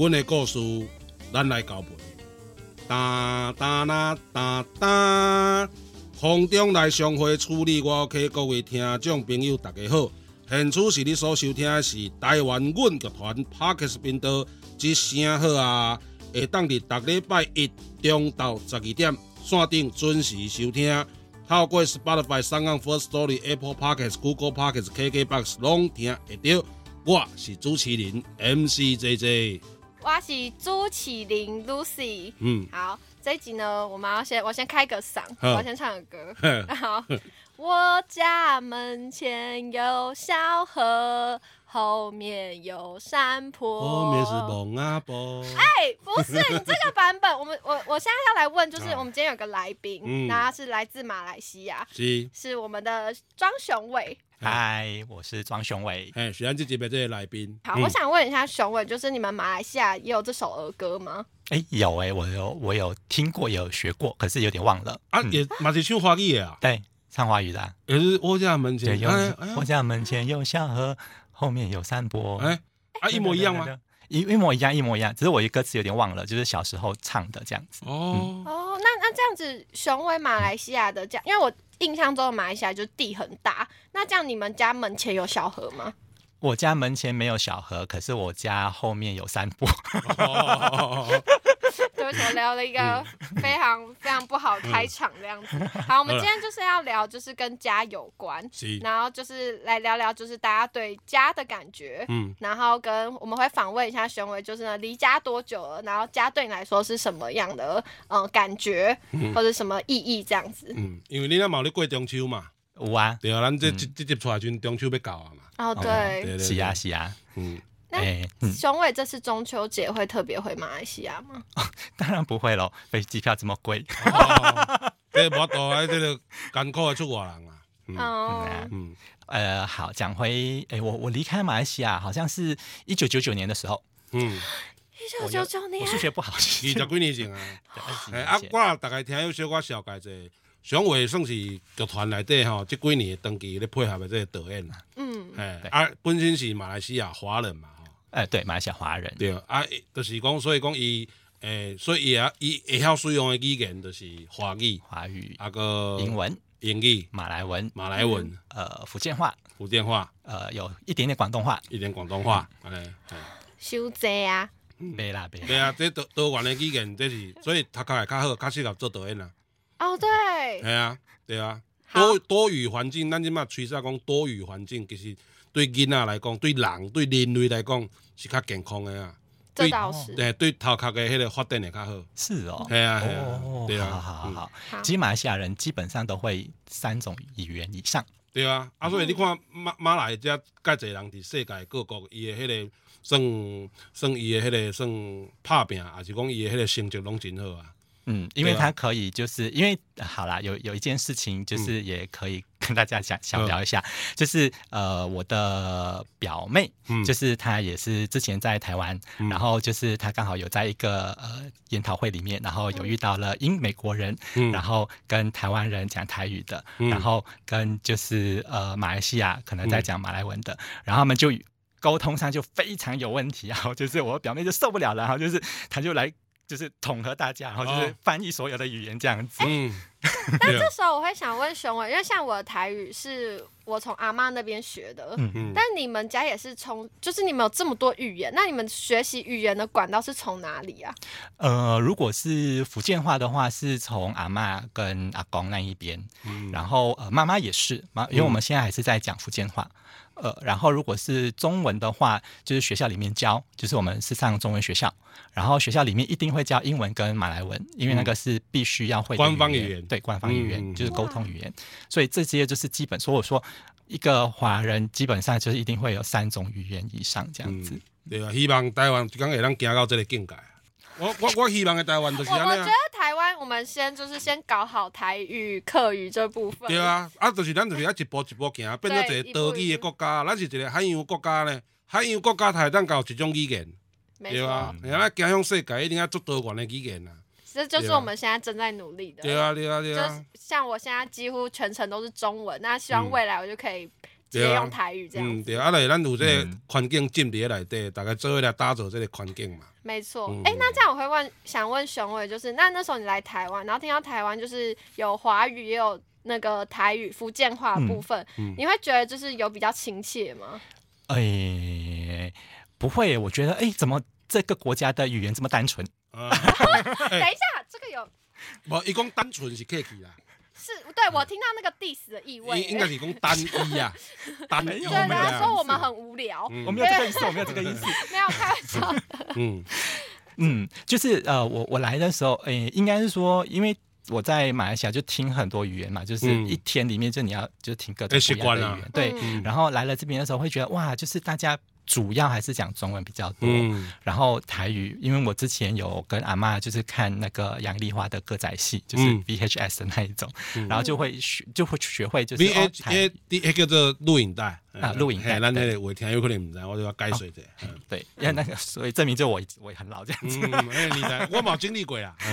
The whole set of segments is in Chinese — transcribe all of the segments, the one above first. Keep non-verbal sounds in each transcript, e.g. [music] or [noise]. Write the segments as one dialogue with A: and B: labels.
A: 阮的故事，咱来交陪。哒哒啦哒哒，空中来相会处理我 OK，各位听众朋友大家好，现处是你所收听的是台湾阮乐团 Podcast 频道，一声好啊，会当伫逐礼拜一中到十二点线顶准时收听，透过 Spotify、SoundOn、Firstory、Apple Podcast、Google Podcast、KKBox 拢听会到，我是主持人 MC JJ。
B: 我是朱启林 Lucy，
A: 嗯，
B: 好，这一集呢，我们要先我先开个嗓，我要先唱个歌，[laughs] 好，[laughs] 我家门前有小河，后面有山坡，
A: 后面是蒙阿波，
B: 哎、欸，不是你这个版本，我们我我现在要来问，就是我们今天有个来宾，嗯，他是来自马来西亚，
A: 是
B: 是我们的庄雄伟。
C: 嗨，我是庄雄伟。
A: 哎，喜欢这几位这些来宾。
B: 好，嗯、我想问一下雄伟，就是你们马来西亚也有这首儿歌吗？
C: 哎、欸，有哎、欸，我有我有听过，也有学过，可是有点忘了。
A: 啊，也马是唱华语的啊？
C: 对，唱华语的、啊。
A: 也是我家门前，
C: 有我家门前有小河，后面有山坡。
A: 哎，啊，一模一样吗？
C: 一一模一样，一模一样，只是我一歌词有点忘了，就是小时候唱的这样子。
A: 哦、
B: 嗯、哦，那那这样子，雄伟马来西亚的这样，因为我。印象中的马来西亚就地很大，那这样你们家门前有小河吗？
C: 我家门前没有小河，可是我家后面有山坡。
B: 对不起，我聊了一个非常非常不好开场这样子。好，我们今天就是要聊，就是跟家有关，然后就是来聊聊，就是大家对家的感觉。嗯，然后跟我们会访问一下雄伟，就是呢离家多久了？然后家对你来说是什么样的嗯感觉，或者什么意义这样子？
A: 嗯，因为你那冇咧过中秋嘛。
C: 有啊，
A: 对啊，咱这这这接出来就中秋要到啊嘛。
B: 哦，对，
C: 是啊，是啊，
A: 嗯。
B: 那雄伟这次中秋节会特别回马来西亚吗？[laughs]
C: 当然不会喽，飞机票这么贵。
A: 这无多啊，这个艰苦的出国人啊。
B: 哦，
C: 嗯，呃，好，讲回，哎，我我离开马来西亚好像是一九九九年的时候。
A: 嗯，
B: 一九九九年，
C: 我数学不好，二十
A: 几年前啊。哎，啊，我大概听有小可小概者。雄伟算是乐团内底吼，这几年长期咧配合的这个导演啦。
B: 嗯，
A: 哎，啊，本身是马来西亚华人嘛，吼。
C: 哎，对，马来西亚华人。
A: 对啊，就是讲，所以讲伊，诶，所以伊啊，伊会晓使用的语言就是华语、
C: 华语，
A: 啊个
C: 英文、
A: 英语、
C: 马来文、
A: 马来文，
C: 呃，福建话、
A: 福建话，
C: 呃，有一点点广东话，
A: 一点广东话，哎，
B: 修济啊，
C: 没啦，没。
A: 对啊，这多多元的语言，这是所以读起来较好，较适合做导演啦。
B: 哦，对，
A: 系啊，对啊，多多语环境，咱即嘛趋势讲多语环境，其实对囡仔来讲，对人对人类来讲是较健康的啊。
B: 这倒是。
A: 对，对头壳的迄个发展也较好。
C: 是哦。
A: 系啊，系啊，对啊。
C: 好好好，其实马来西亚人基本上都会三种语言以上。
A: 对啊，啊，所以你看马马来遮介侪人伫世界各国，伊的迄个算算伊的迄个算拍拼，还是讲伊的迄个成绩拢真好啊。
C: 嗯，因为他可以，就是因为好啦，有有一件事情，就是也可以跟大家想想聊一下，嗯、就是呃，我的表妹，嗯，就是她也是之前在台湾，嗯、然后就是她刚好有在一个呃研讨会里面，然后有遇到了英美国人，嗯，然后跟台湾人讲台语的，嗯、然后跟就是呃马来西亚可能在讲马来文的，嗯、然后他们就沟通上就非常有问题，然后就是我表妹就受不了了，然后就是她就来。就是统合大家，然后就是翻译所有的语言这样子。
A: 嗯，[laughs]
B: 那这时候我会想问熊伟，因为像我的台语是我从阿妈那边学的。嗯嗯。但你们家也是从，就是你们有这么多语言，那你们学习语言的管道是从哪里啊？
C: 呃，如果是福建话的话，是从阿妈跟阿公那一边。嗯。然后呃，妈妈也是妈，因为我们现在还是在讲福建话。呃，然后如果是中文的话，就是学校里面教，就是我们是上中文学校，然后学校里面一定会教英文跟马来文，因为那个是必须要会的
A: 官方语言，
C: 对，官方语言、嗯、就是沟通语言，所以这些就是基本。所以我说，一个华人基本上就是一定会有三种语言以上这样子。嗯、
A: 对啊，希望台湾刚会能行到这个境界。我我我希望的台湾就是。我
B: 我觉得台湾，我们先就是先搞好台语、客语这部分。
A: 对啊，啊，就是咱就是要一步一步行，变做一个多语的国家。咱是一个海洋国家呢，海洋国家才会当搞一种语言。对啊，你看，走向世界一定要做多元的语言啊。
B: 这就是我们现在正在努力的。
A: 对啊，对啊，对啊。
B: 就像我现在几乎全程都是中文，那希望未来我就可以直接用台语这样。嗯，对啊，来咱有这个环境进伫内底，大概做伙来打造这个环境嘛。没错，哎、欸，那这样我会问，想问雄伟，就是那那时候你来台湾，然后听到台湾就是有华语，也有那个台语、福建话部分，嗯嗯、你会觉得就是有比较亲切吗？
C: 哎、欸，不会，我觉得哎、欸，怎么这个国家的语言这么单纯？[laughs]
B: 等一下，这个有，
A: 我一共单纯是客气啦。
B: 是对，我听到那个 diss 的意味，
A: 应该是讲单一啊，[laughs] 单一。
B: 对，他说我们很无聊，
C: 我没有这个意思，我没有这个意思，[laughs]
B: 没有开玩笑。
C: 嗯嗯，就是呃，我我来的时候，诶，应该是说，因为我在马来西亚就听很多语言嘛，就是一天里面就你要就听各种不一样的语言，对。然后来了这边的时候，会觉得哇，就是大家。主要还是讲中文比较多，嗯、然后台语，因为我之前有跟阿妈就是看那个杨丽花的歌仔戏，就是 VHS 的那一种，嗯、然后就会学就会学会就是
A: VHS 那叫做录影带。
C: 啊，录影带，
A: 咱那个话听有可能唔知，我就要解说者。
C: 对，因为那个，所以证明就我我也很老这样子。
A: 你我冇经历过呀。[laughs]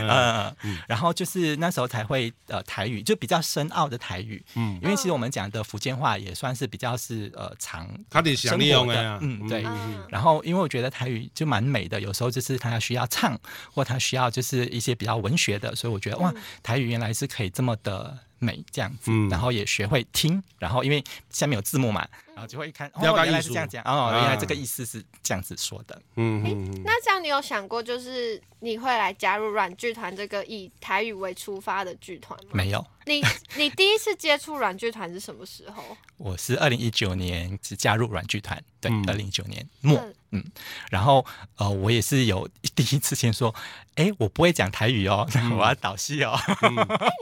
C: 嗯，然后就是那时候才会呃台语，就比较深奥的台语。嗯，因为其实我们讲的福建话也算是比较是呃长，他得想利用的。嗯，对。然后因为我觉得台语就蛮美的，有时候就是他需要唱，或他需要就是一些比较文学的，所以我觉得哇，台语原来是可以这么的。美这样子，然后也学会听，然后因为下面有字幕嘛，然后就会看，哦，原来是这样讲，哦，原来这个意思是这样子说的。嗯，
B: 欸，那这样你有想过，就是你会来加入软剧团这个以台语为出发的剧团吗？
C: 没有。
B: 你你第一次接触软剧团是什么时候？[laughs]
C: 我是二零一九年只加入软剧团，对，二零一九年末。嗯，然后呃，我也是有 [laughs] 第一次先说，哎，我不会讲台语哦，我要导戏哦。[laughs] 哎，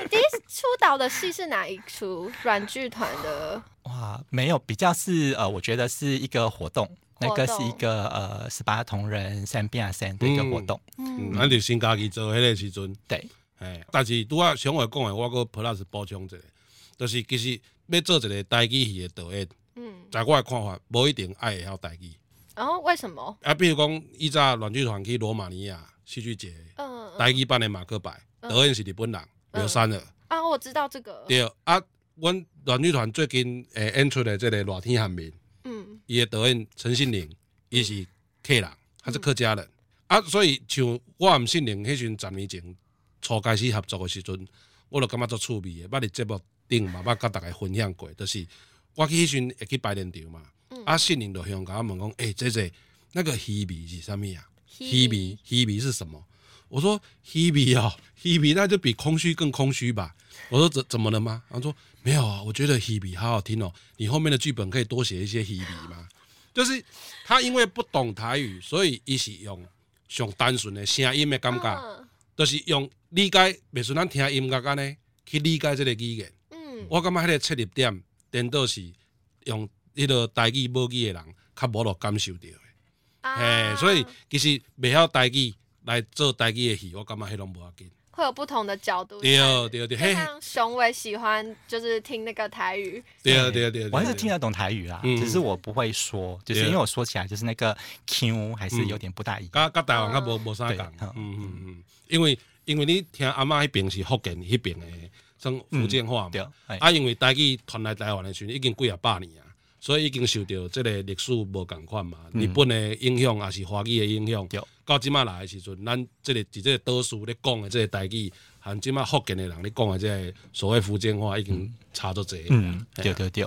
B: 你第一次出导的戏是哪一出软剧团的？
C: 哇，没有，比较是呃，我觉得是一个活动，那个是一个呃十八同人三变三的一个活动。
A: 嗯，那就新家己做迄个时阵。
C: 对，
A: 哎，但是拄啊，像我讲的，我个 plus 补充一下，就是其实要做一个台语戏的导演，嗯，在我的看法，无一定爱会晓台语。
B: 然后为什么？
A: 啊，比如讲，以前软剧团去罗马尼亚戏剧节，嗯，台语版的马克白，导演是日本人，刘三儿。
B: 啊，我知道这个。
A: 对啊，阮软剧团最近诶演出的这个《热天寒眠》，嗯，伊的导演陈信玲，伊是客人，他是客家人。啊，所以像我唔信玲，迄阵十年前初开始合作的时阵，我就感觉足趣味的，捌伫节目顶嘛，捌甲大家分享过，就是我去迄阵会去排练场嘛。啊，信任就向我问讲，哎、欸，姐姐，那个希比是什么呀？希比，希比是什么？我说希比啊，希比那就比空虚更空虚吧。我说怎怎么了吗？他说没有啊，我觉得希比好好听哦。你后面的剧本可以多写一些希比吗？就是他因为不懂台语，所以伊是用上单纯的声音的感觉，嗯、就是用理解，比如说咱听音乐安尼去理解这个语言。嗯，我感觉迄个切入点，颠倒是用。迄个台语母语的人，较无落感受到的，哎，所以其实袂晓台语来做台语的戏，我感觉迄拢无要紧。
B: 会有不同的角度。
A: 对对对，
B: 像雄伟喜欢就是听那个台语。
A: 对对对，
C: 我还是听得懂台语啦，只是我不会说，就是因为我说起来就是那个 Q 还是有点不大一样。
A: 甲甲台湾较无无啥共。嗯嗯嗯，因为因为你听阿嬷迄边是福建迄边的，算福建话嘛。对。啊，因为台语传来台湾的时阵已经几啊百年啊。所以已经受到这个历史无共款嘛，日本的影响也是华语的影响。到即马来的时阵，咱这个伫这个岛屿咧讲的这个台语，含即马福建的人咧讲的这个所谓福建话，已经差咗侪。
C: 嗯，对对对。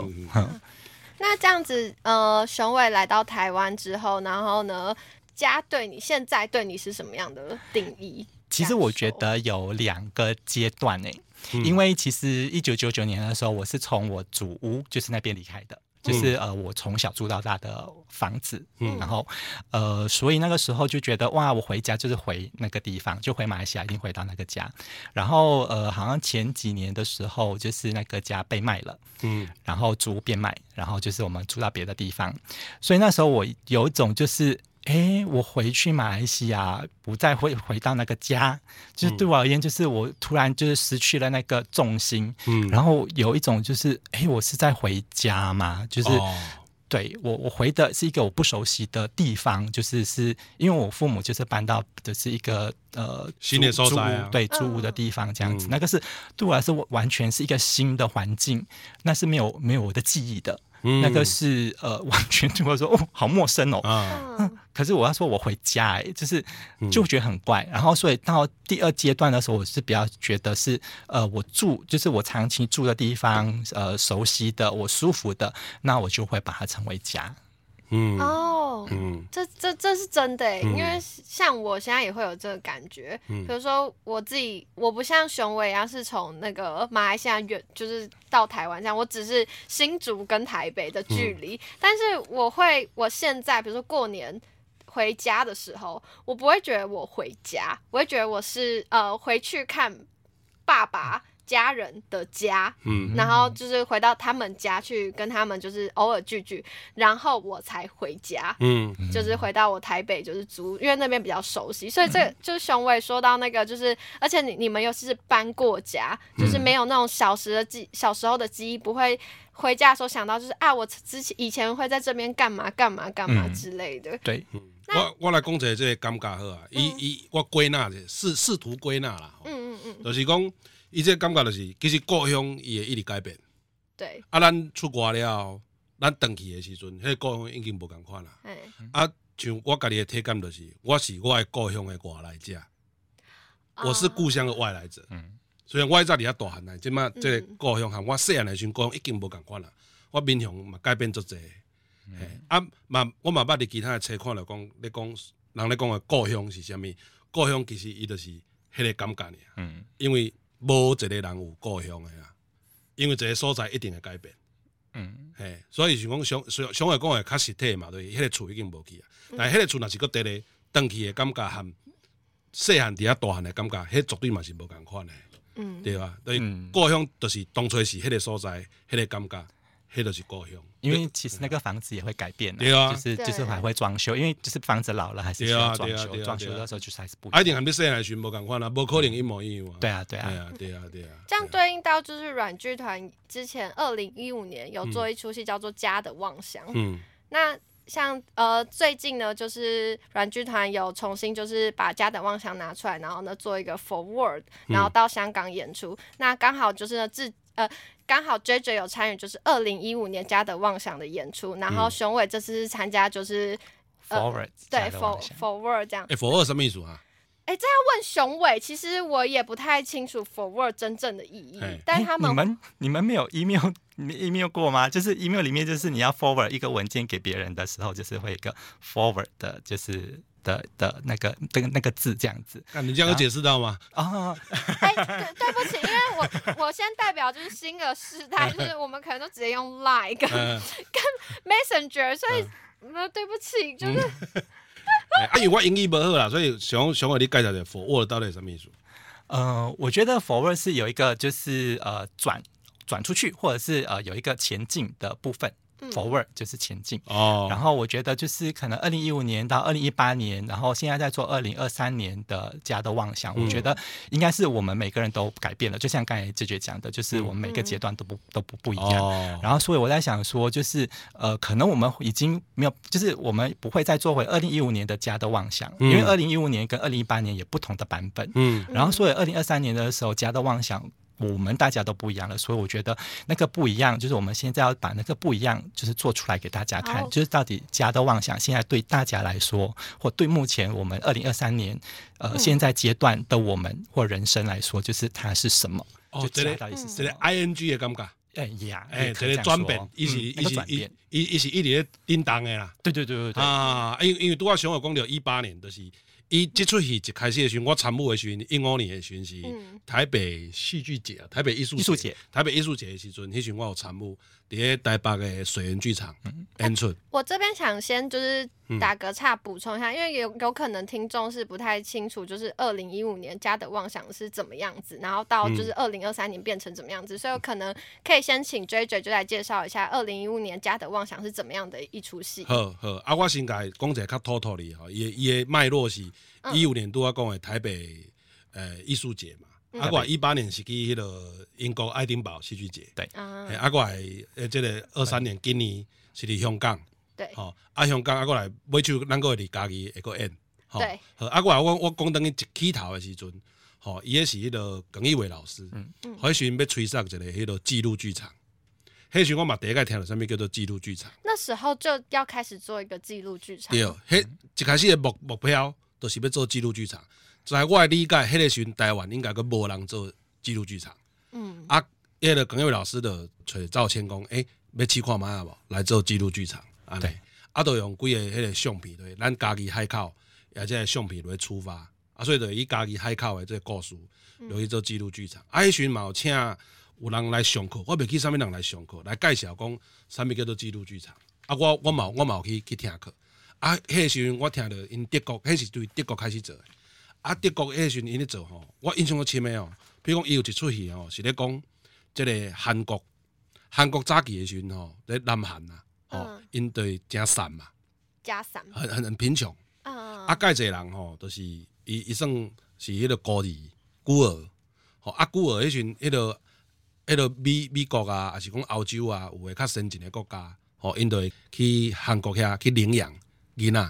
B: 那这样子，呃，雄伟来到台湾之后，然后呢，家对你现在对你是什么样的定义？
C: 其实我觉得有两个阶段诶，嗯、因为其实一九九九年的时候，我是从我祖屋就是那边离开的。就是呃，我从小住到大的房子，嗯，然后呃，所以那个时候就觉得哇，我回家就是回那个地方，就回马来西亚，一定回到那个家。然后呃，好像前几年的时候，就是那个家被卖了，嗯，然后租屋变卖，然后就是我们住到别的地方，所以那时候我有一种就是。哎，我回去马来西亚，不再会回到那个家，就是对我而言，就是我突然就是失去了那个重心，嗯，然后有一种就是，哎，我是在回家嘛，就是。哦对我，我回的是一个我不熟悉的地方，就是是因为我父母就是搬到的是一个呃
A: 新的收宅、啊，
C: 对，租屋的地方这样子，嗯、那个是对我来说完全是一个新的环境，那是没有没有我的记忆的，嗯、那个是呃 [laughs] 完全对我说哦好陌生哦，嗯，可是我要说我回家哎，就是就觉得很怪，然后所以到第二阶段的时候，我是比较觉得是呃我住就是我长期住的地方，呃熟悉的我舒服的，那我就会把它成为家。
B: 嗯。哦，嗯，这这这是真的，嗯、因为像我现在也会有这个感觉。嗯，比如说我自己，我不像雄伟一样是从那个马来西亚远，就是到台湾这样，我只是新竹跟台北的距离。嗯、但是我会，我现在比如说过年回家的时候，我不会觉得我回家，我会觉得我是呃回去看爸爸。家人的家，嗯，然后就是回到他们家去跟他们就是偶尔聚聚，然后我才回家，嗯，就是回到我台北就是租，因为那边比较熟悉，所以这就是雄伟说到那个就是，而且你你们又是搬过家，就是没有那种小时的记小时候的记忆，不会回家的时候想到就是啊，我之前以前会在这边干嘛干嘛干嘛之类的。
C: 对，
A: 我我来讲一个这个感觉好啊，伊伊我归纳者试试图归纳啦，嗯嗯嗯，就是讲。伊这感觉就是，其实故乡伊会一直改变。
B: 对。
A: 啊，咱出国了，咱回去的时阵，迄个故乡已经无共款啦。嘿啊，像我家己的体感就是，我是我的故乡的外来者，我是故乡的外来者。嗯。虽然我在这里遐大汉来，即马这个故乡和我细汉的时阵故乡已经无共款啦。我面向嘛改变足侪。嗯。啊嘛，我嘛捌伫其他的车看了讲，咧讲人咧讲诶故乡是啥物？故乡其实伊就是迄个感觉尔。嗯。因为无一个人有故乡的啊，因为一个所在一定会改变。嗯，嘿，所以是讲想想想来讲的较实体嘛，对，迄个厝已经无去啊。但系迄个厝若是搁伫咧，回去的感觉和细汉伫遐大汉的感觉，迄绝对嘛是无共款的。嗯，对吧？所以故乡就是当初是迄个所在，迄个感觉。黑的是故乡，
C: 因为其实那个房子也会改变的，对啊，就是就是还会装修，因为就是房子老了还是需要装修，装修的时候就是还是不一
A: 定还没生来寻无共款啦，无可能一模一样。
C: 对啊，对啊，
A: 对啊，对啊，对啊。
B: 这样对应到就是软剧团之前二零一五年有做一出戏叫做《家的妄想》，嗯，那像呃最近呢，就是软剧团有重新就是把《家的妄想》拿出来，然后呢做一个 forward，然后到香港演出，那刚好就是呢自呃。刚好 JJ 有参与，就是二零一五年《家的妄想》的演出，然后雄伟这次是参加就是
C: Forward，
B: 对 Forward 这样。
A: 哎，Forward 什么意思啊？
B: 哎，这要问雄伟，其实我也不太清楚 Forward 真正的意义。但是他们，
C: 你们你们没有 email [laughs] email 过吗？就是 email 里面就是你要 forward 一个文件给别人的时候，就是会一个 forward 的，就是。的的那个那个那个字这样子，
A: 那、啊、你这样有解释到吗？
B: 啊，哎，对，对不起，因为我我先代表就是新的世代，就是我们可能都直接用 Line 跟、嗯、跟 Messenger，所以那、嗯、对不起，就是。
A: 啊，因为我英语不好啦，所以想想我你介绍的 forward 到底什么意思？
C: 呃，我觉得 forward 是有一个就是呃转转出去，或者是呃有一个前进的部分。Forward 就是前进。哦，然后我觉得就是可能二零一五年到二零一八年，然后现在在做二零二三年的家的妄想，我觉得应该是我们每个人都改变了，就像刚才志觉讲的，就是我们每个阶段都不都不不一样。然后所以我在想说，就是呃，可能我们已经没有，就是我们不会再做回二零一五年的家的妄想，因为二零一五年跟二零一八年也不同的版本。嗯，然后所以二零二三年的时候，家的妄想。我们大家都不一样了，所以我觉得那个不一样，就是我们现在要把那个不一样，就是做出来给大家看，就是到底家的妄想现在对大家来说，或对目前我们二零二三年呃现在阶段的我们或人生来说，就是它是什么？
A: 哦，这个到底是这个 I N G 的感觉？
C: 哎呀，
A: 哎，这个转变，一是一是一一一是一直在叮当的啦。
C: 对对对对对
A: 啊，因因为拄我想我讲到一八年就是。伊即出戏一开始的时候，我参与的时候，一五年的时候是台北戏剧节，台北艺术节，台北艺术节的时阵，迄时我有参与。在台北的水源剧场演出。
B: 我这边想先就是打个岔补充一下，嗯、因为有有可能听众是不太清楚，就是二零一五年家的妄想是怎么样子，然后到就是二零二三年变成怎么样子，嗯、所以我可能可以先请 JJ 就来介绍一下二零一五年家的妄想是怎么样的一出戏。
A: 好好，啊，我先来讲一个较妥妥的哈，伊伊的脉络是一五年拄我讲的台北呃艺术节嘛。啊，过来一八年是去迄个英国爱丁堡戏剧节，
C: 对。
A: 啊，过来诶，即个二三年今年是伫香港，
B: 对。
A: 吼，啊，香港啊，过来尾场咱个会伫家己会个演，
B: 对。
A: 好，啊，过来我我讲等于一起头诶时阵，吼，伊个是迄个耿一伟老师，嗯。嗯，迄时阵要吹上一个迄个纪录剧场，迄时我嘛第一个听到啥物叫做纪录剧场，
B: 那时候就要开始做一个纪录剧场，
A: 对，迄一开始诶目目标都是要做纪录剧场。在我的理解，迄个时阵台湾应该阁无人做纪录剧场。嗯，啊，迄个耿一伟老师的找赵谦讲，诶、欸，要试看觅无来做纪录剧场。啊，对，啊，都用几个迄个相片，对，咱家己海口，也即个相片来出发。啊，所以就以家己海口的即个故事，落去做纪录剧场。啊，迄时阵嘛有请有人来上课，我袂记啥物人来上课，来介绍讲啥物叫做纪录剧场。啊，我我嘛我嘛有去去听课。啊，迄个时阵我听着因德国，迄是对德国开始做的。啊，德国迄时阵因咧做吼，我印象较深诶哦。比如讲，伊有一出戏吼，是咧讲即个韩国，韩国早期诶时阵吼，咧南韩啊，吼因对诚惨嘛，
B: 诚惨，
A: 很很很贫穷。啊，介济人吼，都是伊伊算是迄个孤儿孤儿，吼啊孤儿迄阵迄个迄个美美国啊，还是讲欧洲啊，有诶较先进诶国家，吼因对去韩国遐去领养囡仔，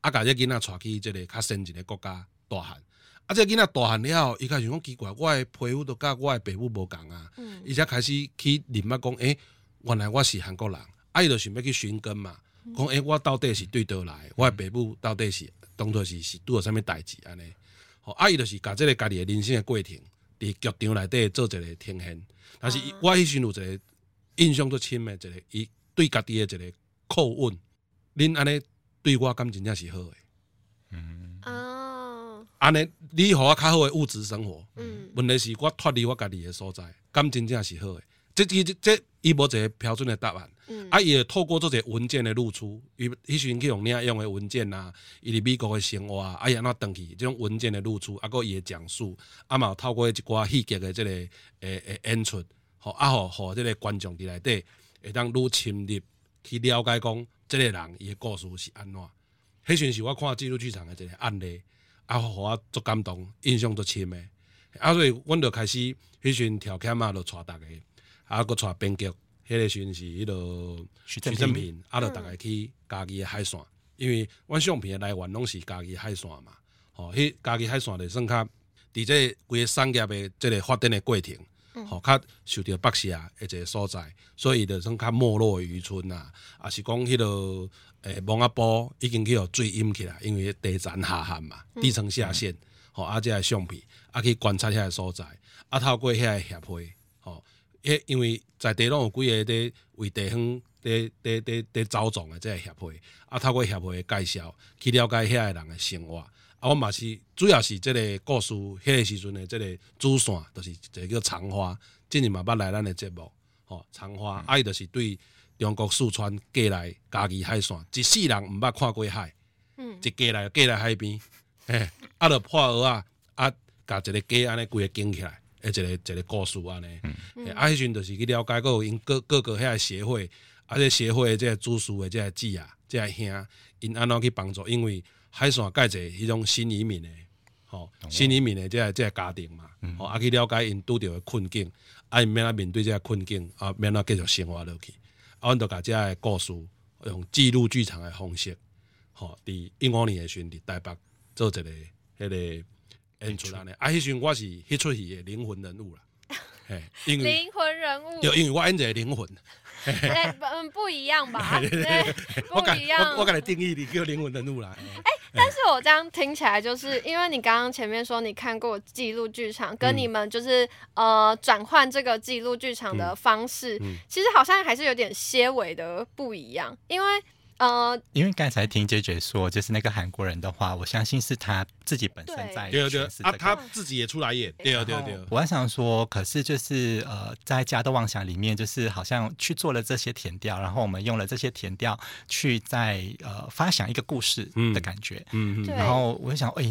A: 啊，甲这囡仔带去即个较先进诶国家。大汉，啊！这囡仔大汉了后，伊开始讲奇怪，我的皮肤都甲我的爸母无共啊。伊才开始去认捌讲，诶、欸，原来我是韩国人，啊！伊就想要去寻根嘛，讲诶、欸，我到底是对倒来，我的爸母到底是当作是是拄着啥物代志安尼。吼，啊！伊就是甲即个家己的人生的过程，伫剧场内底做一个呈现。但是我迄时有一个印象最深的，一个伊对家己的一个叩问，恁安尼对我感情真正是好诶。嗯哦。安尼，你互我较好诶物质生活。嗯，问题是我脱离我家己诶所在，感情真正是好诶。这这这，伊无一个标准诶答案。嗯，啊，伊会透过做者文件诶露出，伊迄时阵去用领用诶文件啊，伊伫美国诶生活啊，啊，伊安怎登去，即种文件诶露出，啊，个伊诶讲述，啊嘛透过一寡戏剧诶即个诶诶演出，吼啊，互互即个观众伫内底会当愈深入去了解讲，即个人伊诶故事是安怎。迄时阵是我看纪录剧场诶一个案例。啊，互我足感动，印象足深诶。啊，所以阮就开始迄阵条件啊，就带逐个，啊，搁带编剧，迄个时阵是迄个徐正平，啊，就逐个去家己诶海线，因为阮相片诶来源拢是家己海线嘛。吼，迄家己海线就算较伫这规个产业诶即个发展诶过程，吼，较受着北下诶一个所在，所以就算较没落诶渔村啊，啊是讲迄个。诶，蒙阿波已经去互水淹起来，因为地层下陷嘛，地层下陷，吼、嗯，啊，即个相片，啊，去观察遐个所在，啊，透过遐个协会，吼，迄因为在地拢有几个伫为地方伫伫伫伫走状诶，即个协会，啊，透过协会诶介绍，去了解遐个人的生活，啊，我嘛是主要是即个故事，迄个时阵诶，即个主线，就是一个叫长花，今日嘛捌来咱诶节目，吼，长花，啊，伊就是对。中国四川过来家己海线，一世人毋捌看过海，嗯，一过来过来海边，哎，啊，着破蚵啊，啊，甲一个家安尼规个建起来，诶，一个一个故事安尼，嗯，啊，迄阵着是去了解有因各各个遐个协会，啊，这协会即个主事诶，即个姊啊，即个兄，因安怎去帮助？因为海线介济迄种新移民诶，吼，新移民诶，即个即个家庭嘛，吼，啊，去了解因拄着诶困境，啊，因免啊面对即个困境，啊，免啊继续生活落去。啊，阮着甲遮个故事用记录剧场的方式，吼，伫一五年诶时阵伫台北做一个迄个演出安尼。啊，迄时阵我是迄出戏诶灵魂人物啦。[laughs]
B: 灵魂人物，
A: 就因为我演一个灵魂。
B: 对，嗯，不一样吧？[laughs] 对，不一样。
A: 我我给你定义，你叫灵魂的怒来。
B: 哎，但是我这样听起来，就是因为你刚刚前面说你看过记录剧场，跟你们就是呃转换这个记录剧场的方式，其实好像还是有点些微的不一样，因为。呃，
C: 因为刚才听 JJ 说，就是那个韩国人的话，我相信是他自己本身在对
A: 对啊，他自己也出来演，对对对。
C: 我还想说，可是就是呃，在《家的妄想》里面，就是好像去做了这些填调，然后我们用了这些填调去在呃发想一个故事的感觉，嗯嗯。然后我就想，哎，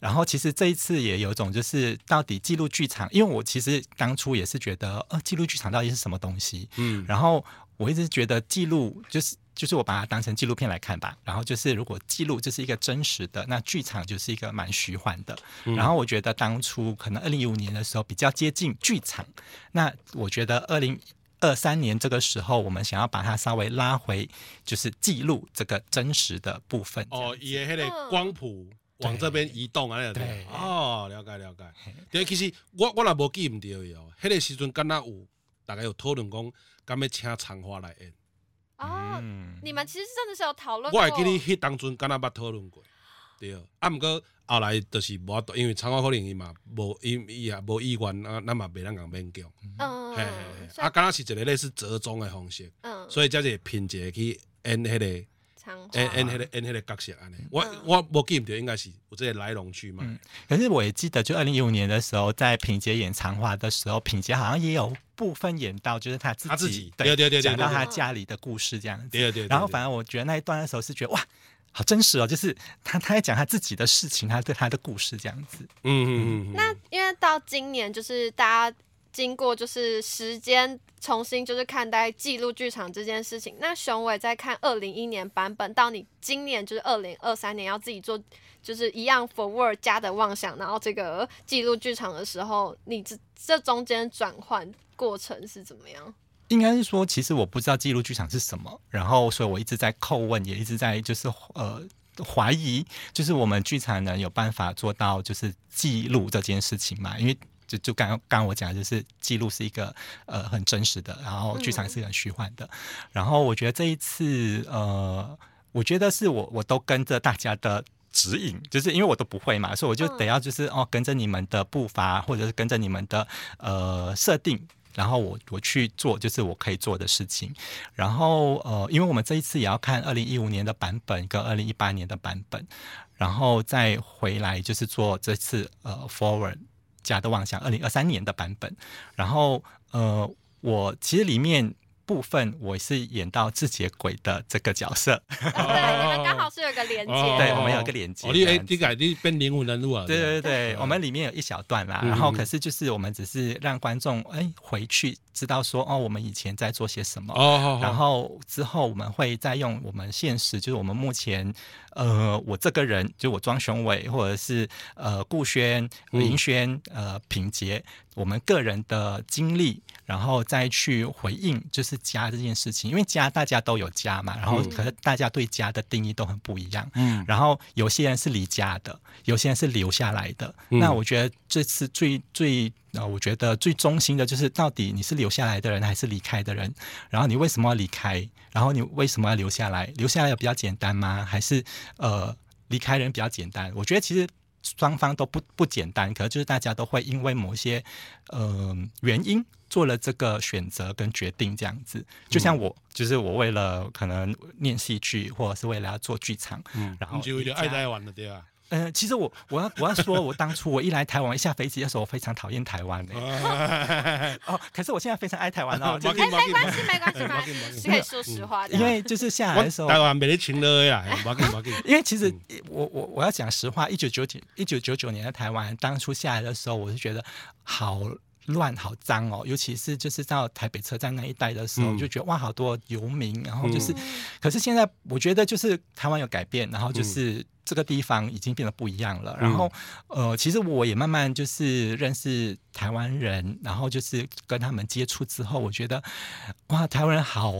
C: 然后其实这一次也有一种就是到底记录剧场，因为我其实当初也是觉得，呃，记录剧场到底是什么东西？嗯，然后我一直觉得记录就是。就是我把它当成纪录片来看吧，然后就是如果记录就是一个真实的，那剧场就是一个蛮虚幻的。嗯、然后我觉得当初可能二零一五年的时候比较接近剧场，那我觉得二零二三年这个时候我们想要把它稍微拉回，就是记录这个真实的部分。
A: 哦，也迄个光谱往这边移动啊，对哦，了解了解。对，其实我我也无记唔到哦，迄个时阵敢若有大概有讨论讲，敢要请长花来演。
B: 哦，嗯、你们其实真的是有讨论过。
A: 我会记你迄当阵敢若捌讨论过，对。啊，毋过后来就是无法度，因为参考可能伊嘛无伊伊也无意愿啊，咱嘛袂当共勉强。嗯，嘿嘿嘿。啊，敢若是一个类似折中的方式。嗯。所以才是拼一个去演迄个，演演迄个演迄个角色安尼。我我无记唔着，应该是有这个来龙去脉。
C: 可是我也记得，就二零一五年的时候，在品杰演长华的时候，品杰好像也有。部分演到就是他自己，他自己对对对讲到他家里的故事这样子，对对。然后反而我觉得那一段的时候是觉得哇，好真实哦，就是他他在讲他自己的事情，他对他的故事这样子。嗯
B: 嗯嗯。那因为到今年就是大家经过就是时间重新就是看待记录剧场这件事情，那雄伟在看二零一一年版本到你今年就是二零二三年要自己做就是一样 forward 加的妄想，然后这个记录剧场的时候，你这这中间转换。过程是怎么样？
C: 应该是说，其实我不知道记录剧场是什么，然后所以我一直在叩问，也一直在就是呃怀疑，就是我们剧场能有办法做到就是记录这件事情嘛？因为就就刚刚我讲的就是记录是一个呃很真实的，然后剧场是很虚幻的。嗯、然后我觉得这一次呃，我觉得是我我都跟着大家的。指引，就是因为我都不会嘛，所以我就得要就是哦，跟着你们的步伐，或者是跟着你们的呃设定，然后我我去做，就是我可以做的事情。然后呃，因为我们这一次也要看二零一五年的版本跟二零一八年的版本，然后再回来就是做这次呃 Forward 家的妄想二零二三年的版本。然后呃，我其实里面。部分我是演到自己鬼的这个角色，
B: 对，你们刚好是有个连接，
C: 对，我们有个连接。
A: 你你改你变灵魂人物啊？
C: 对对对，我们里面有一小段啦，然后可是就是我们只是让观众哎回去知道说哦，我们以前在做些什么，然后之后我们会再用我们现实，就是我们目前呃，我这个人就我庄雄伟，或者是呃顾轩、林轩、呃品杰，我们个人的经历。然后再去回应，就是家这件事情，因为家大家都有家嘛，然后可是大家对家的定义都很不一样。嗯，然后有些人是离家的，有些人是留下来的。嗯、那我觉得这次最最呃，我觉得最中心的就是到底你是留下来的人还是离开的人？然后你为什么要离开？然后你为什么要留下来？留下来有比较简单吗？还是呃离开人比较简单？我觉得其实双方都不不简单，可能就是大家都会因为某些呃原因。做了这个选择跟决定，这样子，就像我，嗯、就是我为了可能念戏剧，或者是为了要做剧场，嗯，然后
A: 就有点爱台湾的对吧？
C: 嗯、呃，其实我我要我要说，我当初我一来台湾，一下飞机的时候，我非常讨厌台湾的。[laughs] 哦，可是我现在非常爱台湾哦。[laughs]
B: 没没关系，没关系，没关系，可以说实话的。
C: 因为就是下来的时候，
A: 台湾没得情了呀。[laughs]
C: 因为其实我我我要讲实话，一九九九一九九九年的台湾，当初下来的时候，我是觉得好。乱好脏哦，尤其是就是到台北车站那一带的时候，嗯、就觉得哇，好多游民，然后就是，嗯、可是现在我觉得就是台湾有改变，然后就是这个地方已经变得不一样了。嗯、然后呃，其实我也慢慢就是认识台湾人，然后就是跟他们接触之后，我觉得哇，台湾人好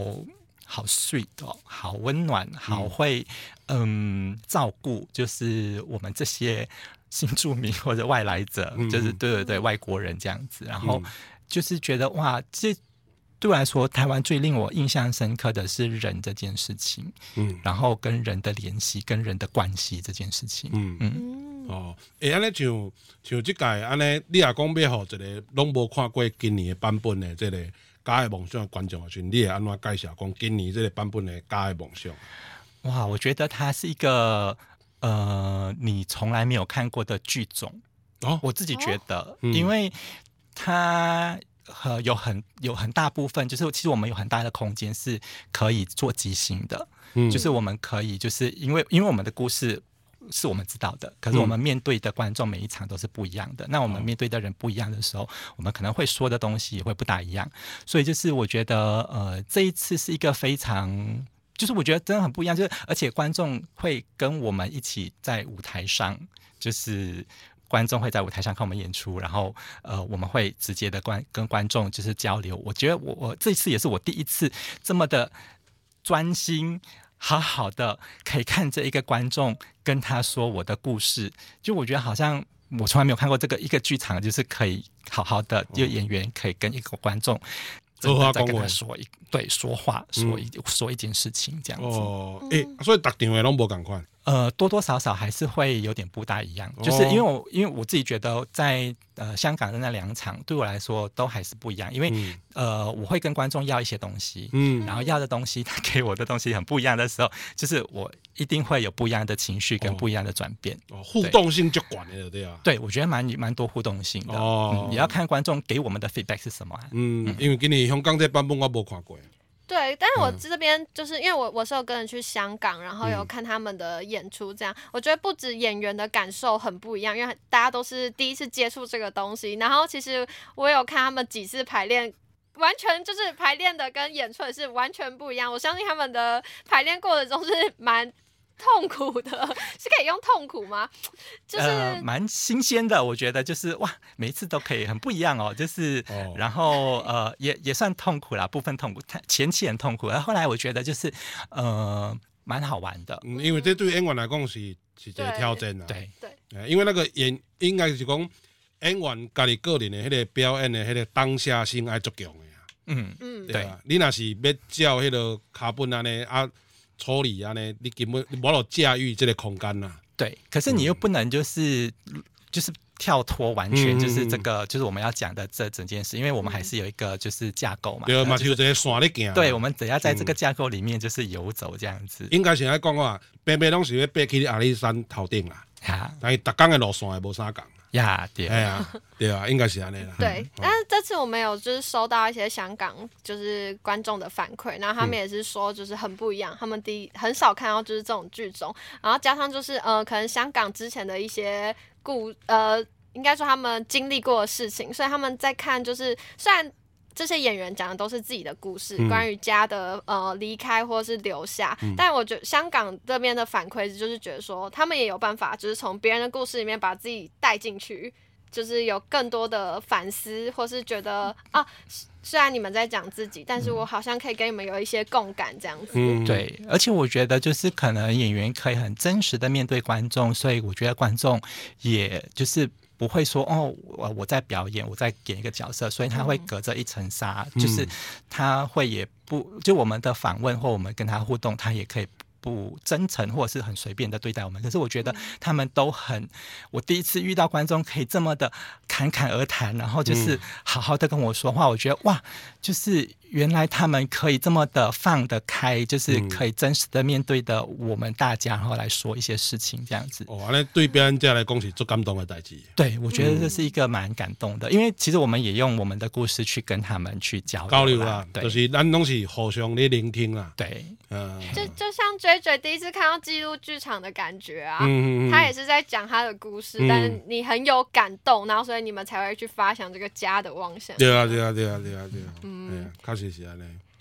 C: 好 sweet 哦，好温暖，好会嗯，嗯照顾，就是我们这些。新住民 [laughs] 或者外来者，就是对对对，外国人这样子，然后就是觉得哇，这对我来说，台湾最令我印象深刻的是人这件事情，嗯，然后跟人的联系、跟人的关系这件事情，嗯。嗯。
A: 哦，哎，安尼像像这届安尼，你也讲要好一个拢无看过今年的版本的这个《家的梦想》的观众啊，你也安怎介绍讲今年这个版本的《家的梦想》？
C: 哇，我觉得它是一个呃，你从来没有看过的剧种哦。我自己觉得，因为它呃有很有很大部分，就是其实我们有很大的空间是可以做即兴的，嗯，就是我们可以就是因为因为我们的故事是我们知道的，可是我们面对的观众每一场都是不一样的。嗯、那我们面对的人不一样的时候，我们可能会说的东西也会不大一样。所以就是我觉得呃这一次是一个非常。就是我觉得真的很不一样，就是而且观众会跟我们一起在舞台上，就是观众会在舞台上看我们演出，然后呃我们会直接的观跟观众就是交流。我觉得我我这次也是我第一次这么的专心，好好的可以看着一个观众跟他说我的故事，就我觉得好像我从来没有看过这个一个剧场，就是可以好好的就演员可以跟一个观众。在跟他说一对说话，说一说一件事情这样子。
A: 哦，诶、欸，所以打电话拢无共款。
C: 呃，多多少少还是会有点不大一样，就是因为我因为我自己觉得在呃香港的那两场对我来说都还是不一样，因为、嗯、呃我会跟观众要一些东西，嗯，然后要的东西他给我的东西很不一样的时候，就是我一定会有不一样的情绪跟不一样的转变。
A: 哦，互动性就管了，对啊。
C: 对，我觉得蛮蛮多互动性的。哦，你、嗯、要看观众给我们的 feedback 是什么、啊。
A: 嗯，嗯因为今年香港这版本我没看过。
B: 对，但是我这边就是因为我我是有跟人去香港，然后有看他们的演出，这样、嗯、我觉得不止演员的感受很不一样，因为大家都是第一次接触这个东西。然后其实我有看他们几次排练，完全就是排练的跟演出也是完全不一样。我相信他们的排练过程中是蛮。[laughs] 痛苦的，是可以用痛苦吗？[laughs] 就是
C: 蛮、呃、新鲜的，我觉得就是哇，每一次都可以很不一样哦。就是，哦、然后呃，也也算痛苦啦，部分痛苦，前期很痛苦，然后后来我觉得就是呃，蛮好玩的。
A: 嗯，因为这对演员来讲是是一个挑战啊。
C: 对
B: 对，
A: 因为那个演应该是讲演员家己个人的迄个表演的迄个当下性爱足强的呀。
C: 嗯嗯，对，
A: 你那是要照迄个卡本啊呢啊。处理啊呢，你根本无法驾驭这个空间呐。
C: 对，可是你又不能就是、嗯、就是跳脱完全就是这个、嗯、就是我们要讲的这整件事，因为我们还是有一个就是架构嘛。
A: 对嘛，就这些线在行。
C: 对，我们只要在这个架构里面就是游走这样子。
A: 应该是来讲话，爬爬拢是要爬去阿里山头顶啦。啊，但是逐工的路线也无啥共。
C: 呀，对，哎
A: 呀，对啊，[laughs] 应该是这样啦。
B: 对，但是这次我们有就是收到一些香港就是观众的反馈，然后他们也是说就是很不一样，他们第一很少看到就是这种剧种，然后加上就是呃，可能香港之前的一些故呃，应该说他们经历过的事情，所以他们在看就是虽然。这些演员讲的都是自己的故事，嗯、关于家的呃离开或是留下。嗯、但我觉得香港这边的反馈就是觉得说，他们也有办法，就是从别人的故事里面把自己带进去，就是有更多的反思，或是觉得啊，虽然你们在讲自己，但是我好像可以跟你们有一些共感这样子。
C: 嗯，对。而且我觉得就是可能演员可以很真实的面对观众，所以我觉得观众也就是。不会说哦，我我在表演，我在演一个角色，所以他会隔着一层纱，嗯、就是他会也不就我们的访问或我们跟他互动，他也可以。不真诚或者是很随便的对待我们，可是我觉得他们都很。我第一次遇到观众可以这么的侃侃而谈，然后就是好好的跟我说话，我觉得哇，就是原来他们可以这么的放得开，就是可以真实的面对的我们大家，然后来说一些事情这样子。
A: 哦，那对表演家来恭喜做感动的代志。
C: 对，我觉得这是一个蛮感动的，因为其实我们也用我们的故事去跟他们去交
A: 交流啊，对就是咱拢是互相的聆听啊。
C: 对，
B: 嗯，就就像追。追追第一次看到记录剧场的感觉啊，嗯、他也是在讲他的故事，嗯、但是你很有感动，然后所以你们才会去发想这个家的妄想。
A: 对啊，对啊，对啊，对啊，对啊，嗯，确实是啊，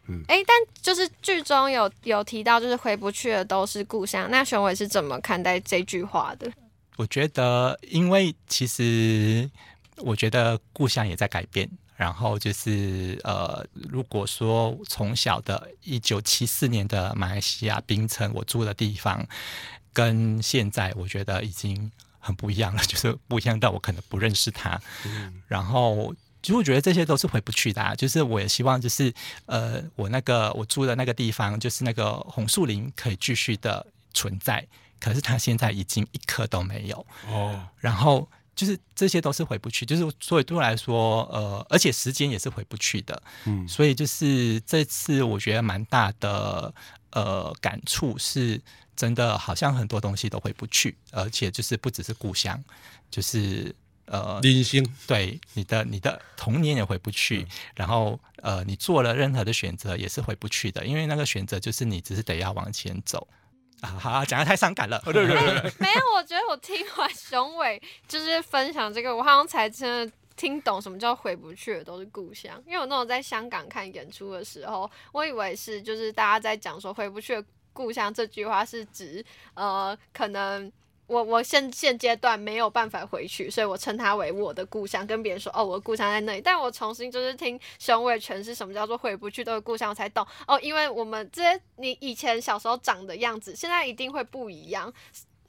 A: 嗯，
B: 哎、欸，但就是剧中有有提到，就是回不去的都是故乡。那选委是怎么看待这句话的？
C: 我觉得，因为其实我觉得故乡也在改变。然后就是呃，如果说从小的一九七四年的马来西亚槟城，我住的地方，跟现在我觉得已经很不一样了，[laughs] 就是不一样到我可能不认识他。嗯、然后其实我觉得这些都是回不去的，啊，就是我也希望，就是呃，我那个我住的那个地方，就是那个红树林可以继续的存在，可是它现在已经一棵都没有哦。然后就是这些都是回不去，就是所以对我来说，呃，而且时间也是回不去的，嗯，所以就是这次我觉得蛮大的呃感触，是真的好像很多东西都回不去，而且就是不只是故乡，就是。呃，
A: 人生
C: 对你的你的童年也回不去，嗯、然后呃，你做了任何的选择也是回不去的，因为那个选择就是你只是得要往前走啊。好，讲得太伤感了。对对对，[laughs]
B: 没有，我觉得我听完雄伟就是分享这个，我好像才真的听懂什么叫回不去的都是故乡。因为我那种在香港看演出的时候，我以为是就是大家在讲说回不去的故乡这句话是指呃可能。我我现现阶段没有办法回去，所以我称它为我的故乡，跟别人说哦，我的故乡在那里。但我重新就是听雄伟诠释什么叫做回不去的故乡，我才懂哦，因为我们这些你以前小时候长的样子，现在一定会不一样，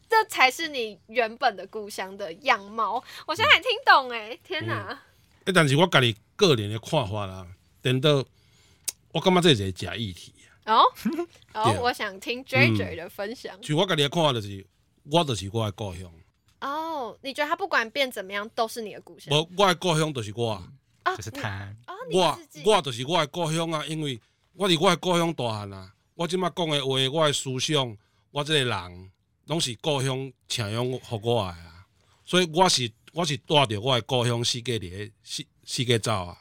B: 这才是你原本的故乡的样貌。我现在还听懂哎、欸，天哪！
A: 哎、嗯，但是我家己个人的看法啦，等到我感觉这是假议题
B: 哦 [laughs] 哦，我想听 JJ 的分享。
A: 就我家己的看法就是。我就是我的故乡。
B: 哦，oh, 你觉得他不管变怎么样都是你的故乡？
A: 我我的故乡就是我，
C: 啊，就是他。
A: 我我就是我的故乡啊，因为我伫我的故乡大汉啊，我即马讲的话，我的思想，我这个人，拢是故乡请养互我的啊，所以我是我是带着我的故乡世界里世世界走啊。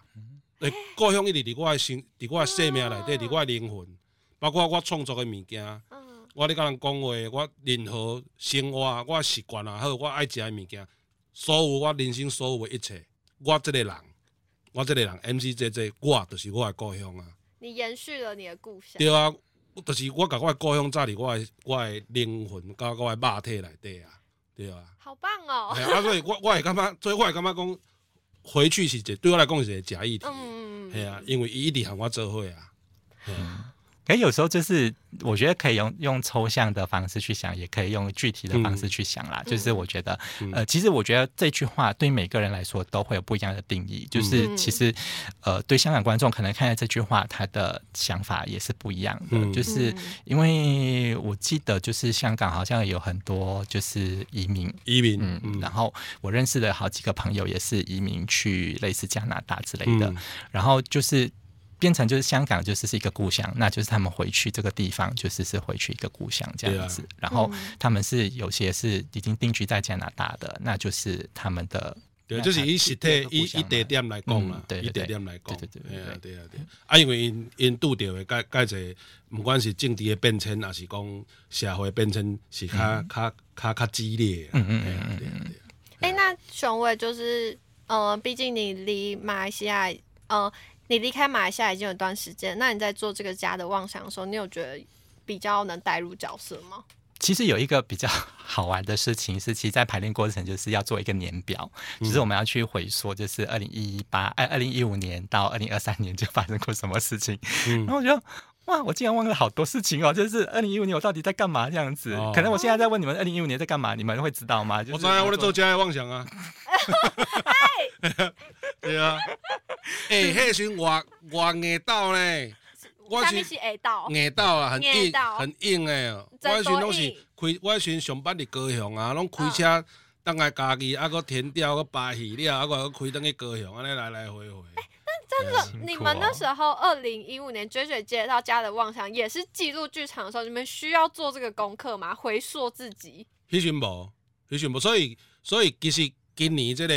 A: 诶、欸，故乡一直伫我的生，伫我的生命内底，伫我的灵魂，包括我创作的物件。我咧甲人讲话，我任何生活，我习惯啊，好，我爱食诶物件，所有我人生所有诶一切，我这个人，我这个人，MCJJ，我就是我诶故乡啊。
B: 你延续了你的故乡。
A: 对啊，就是我甲我诶故乡扎伫我诶我诶灵魂，甲我诶肉体内底啊，对啊。
B: 好棒哦！
A: 啊，所以我我会感觉，所以我会感觉讲，回去是一个对我来讲是一个假议题。嗯嗯。系啊，因为伊一直和我做伙啊。
C: 嗯。可有时候就是，我觉得可以用用抽象的方式去想，也可以用具体的方式去想啦。嗯、就是我觉得，嗯、呃，其实我觉得这句话对每个人来说都会有不一样的定义。就是其实，呃，对香港观众可能看到这句话，他的想法也是不一样的。嗯、就是因为我记得，就是香港好像有很多就是移民，
A: 移民，
C: 嗯，嗯然后我认识的好几个朋友也是移民去类似加拿大之类的，嗯、然后就是。变成就是香港就是是一个故乡，那就是他们回去这个地方就是是回去一个故乡这样子。啊、然后他们是有些是已经定居在加拿大的，那就是他们的
A: 对，就是以实体以以地点来讲嘛，以地点来讲，对对对对啊对啊对啊，因为因因拄着的介介侪，不管是政治的变迁，还是讲社会变迁，是较较较较激烈。嗯嗯嗯嗯嗯。
B: 哎，那雄伟就是呃，毕竟你离马来西亚呃。你离开马来西亚已经有一段时间，那你在做这个家的妄想的时候，你有觉得比较能带入角色吗？
C: 其实有一个比较好玩的事情是，其实，在排练过程就是要做一个年表，嗯、就是我们要去回溯，就是二零一八哎，二零一五年到二零二三年就发生过什么事情。嗯、然后我觉得哇，我竟然忘了好多事情哦，就是二零一五年我到底在干嘛这样子？哦、可能我现在在问你们，二零一五年在干嘛？你们会知道吗？就是、
A: 我当然我在做家的妄想啊。[laughs] 对啊。[laughs] 哎，迄时我我硬到呢，我是硬道啊，很硬，很硬诶。我时拢是开，我时上班伫高雄啊，拢开车，当来家己啊，搁田调，搁扒鱼了，啊，搁开当去高雄，安尼来来回回。哎，
B: 但真的，你们那时候二零一五年追追接到家的妄想，也是记录剧场的时候，你们需要做这个功课吗？回溯自己？
A: 迄时无，迄时无，所以所以其实今年这个。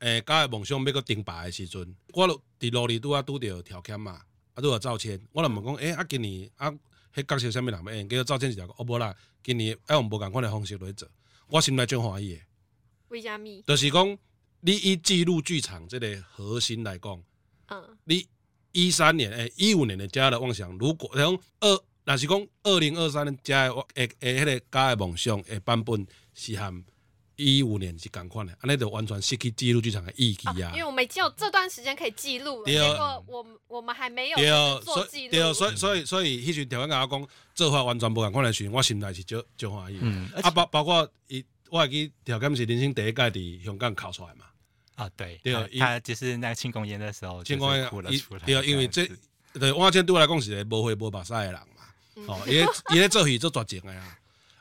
A: 诶，家的梦想要搁定牌的时阵，我着伫路里拄啊拄着条件嘛，啊拄着赵倩，我就问讲，诶、欸，啊今年啊，迄角色啥物人要演？叫赵倩是条，哦无啦，今年爱用无共款的方式来做，我心内真欢喜的。
B: 为虾米？
A: 就是讲，你以记录剧场这个核心来讲，嗯，你一三年诶，一五年的家的妄想，如果像二，若是讲二零二三年家的诶诶，迄个家的梦想诶版本是含。一五年是共款的，安尼就完全失去记录剧场的意义啊！
B: 因为我们已经有这段时间可以记录了，结果我我们还没有做记录。
A: 对，所以所以所以，迄阵条件甲我讲，做法完全无共款的时阵，我心内是就就欢喜。嗯，啊包包括伊，我记条件是人生第一届伫香港考出来嘛。
C: 啊，对对，他就是那个庆功宴的时候，庆功宴哭了出来。
A: 对啊，因为这对王千对我来讲是个无血无目屎的人嘛。哦，伊咧伊咧做戏做绝情的啊，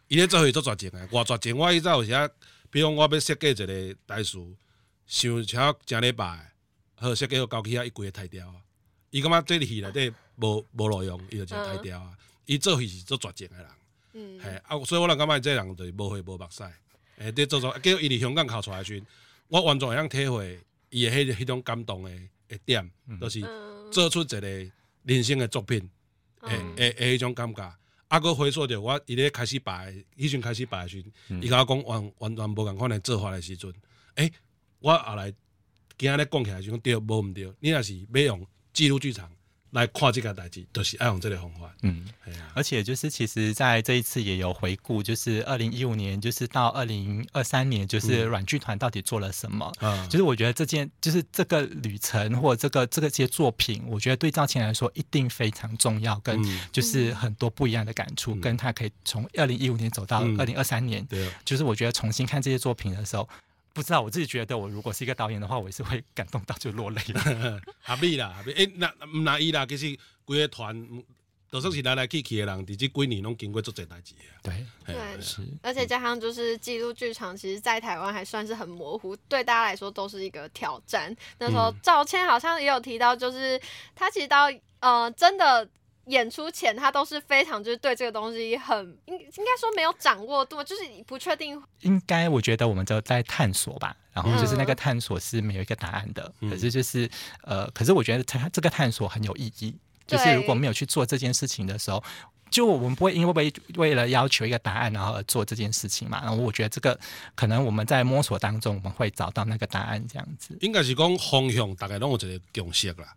A: 伊咧做戏做绝情的，偌绝情。我以前有时，比如我要设计一个台词，想超正礼拜，好设计好交起啊，伊规个拆掉啊。伊感觉这戏内底无无路用，伊就直接拆掉啊。伊做戏是做绝情的人，嗯，嘿啊，所以我人感觉这人就是无血无目屎。诶，对，做做叫伊伫香港考出来时，我完全会通体会伊诶迄迄种感动诶诶点，都是做出一个人生诶作品，诶诶诶迄种感觉。啊，搁回溯着我伊咧开始摆，迄阵开始摆诶时阵，伊甲我讲完完全无共款诶做法诶时阵，诶，我后来今仔日讲起来就讲对无毋对，你若是要用记录剧场。来看这个代志，都、就是爱用这个方法。
C: 嗯，啊、而且就是其实在这一次也有回顾，就是二零一五年，就是到二零二三年，就是软剧团到底做了什么？嗯，就是我觉得这件，就是这个旅程或者这个这个些作品，我觉得对赵倩来说一定非常重要，跟就是很多不一样的感触，嗯、跟他可以从二零一五年走到二零二三年，对、嗯，就是我觉得重新看这些作品的时候。不知道，我自己觉得，我如果是一个导演的话，我也是会感动到就落泪了。[laughs]
A: 合理啦，合理。诶，那唔那伊啦，其实规个团都算是来来去去的人，伫这几年拢经过做这代志。
C: 对，
B: 对，是。而且加上就是记录剧场，其实在台湾还算是很模糊，对大家来说都是一个挑战。那时候赵谦好像也有提到，就是他其实到呃真的。演出前，他都是非常就是对这个东西很应应该说没有掌握度，就是不确定。
C: 应该我觉得我们就在探索吧，然后就是那个探索是没有一个答案的，嗯、可是就是呃，可是我觉得他这个探索很有意义。就是如果没有去做这件事情的时候，就我们不会因为为为了要求一个答案然后而做这件事情嘛。然后我觉得这个可能我们在摸索当中，我们会找到那个答案这样子。
A: 应该是讲方向，大概都有一个共识啦。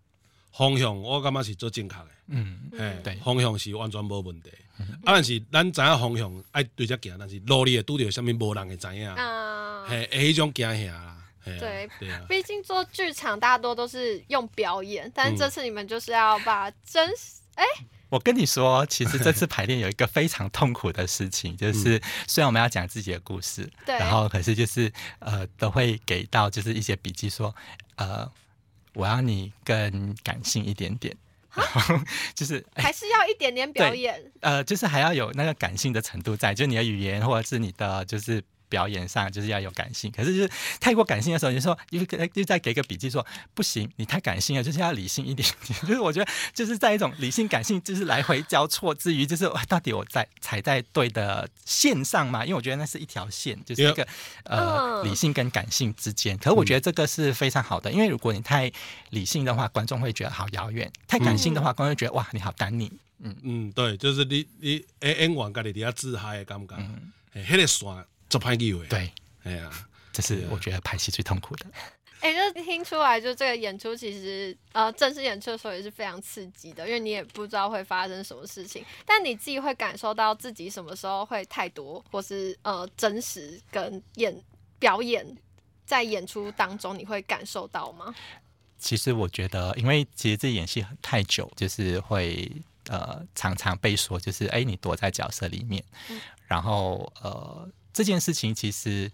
A: 方向我感觉是做正确的，嗯，哎，对，方向是完全无问题。啊，但是咱知影方向爱对着行，但是路里会拄着啥物无人会知影，啊，嘿，迄种惊吓啦。
B: 对，毕竟做剧场大多都是用表演，但是这次你们就是要把真实，哎，
C: 我跟你说，其实这次排练有一个非常痛苦的事情，就是虽然我们要讲自己的故事，对，然后可是就是呃，都会给到就是一些笔记说，呃。我要你更感性一点点，[laughs] 就是
B: 还是要一点点表演，
C: 呃，就是还要有那个感性的程度在，就你的语言或者是你的就是。表演上就是要有感性，可是就是太过感性的时候，你说又又再给个笔记说不行，你太感性了，就是要理性一点点。就是我觉得就是在一种理性感性就是来回交错之余，就是到底我在踩在对的线上嘛？因为我觉得那是一条线，就是一个呃理性跟感性之间。可是我觉得这个是非常好的，因为如果你太理性的话，观众会觉得好遥远；太感性的话，观众会觉得哇，你好单宁。
A: 嗯嗯，对，就是你你演完家己底下自嗨的感觉，哎，那个线。做拍机会，
C: 对，哎呀，这是我觉得拍戏最痛苦的。
B: 哎，就听出来，就这个演出其实呃，正式演出的时候也是非常刺激的，因为你也不知道会发生什么事情，但你自己会感受到自己什么时候会太多，或是呃真实跟演表演在演出当中，你会感受到吗？
C: 其实我觉得，因为其实这演戏太久，就是会呃常常被说，就是哎，你躲在角色里面，嗯、然后呃。这件事情其实，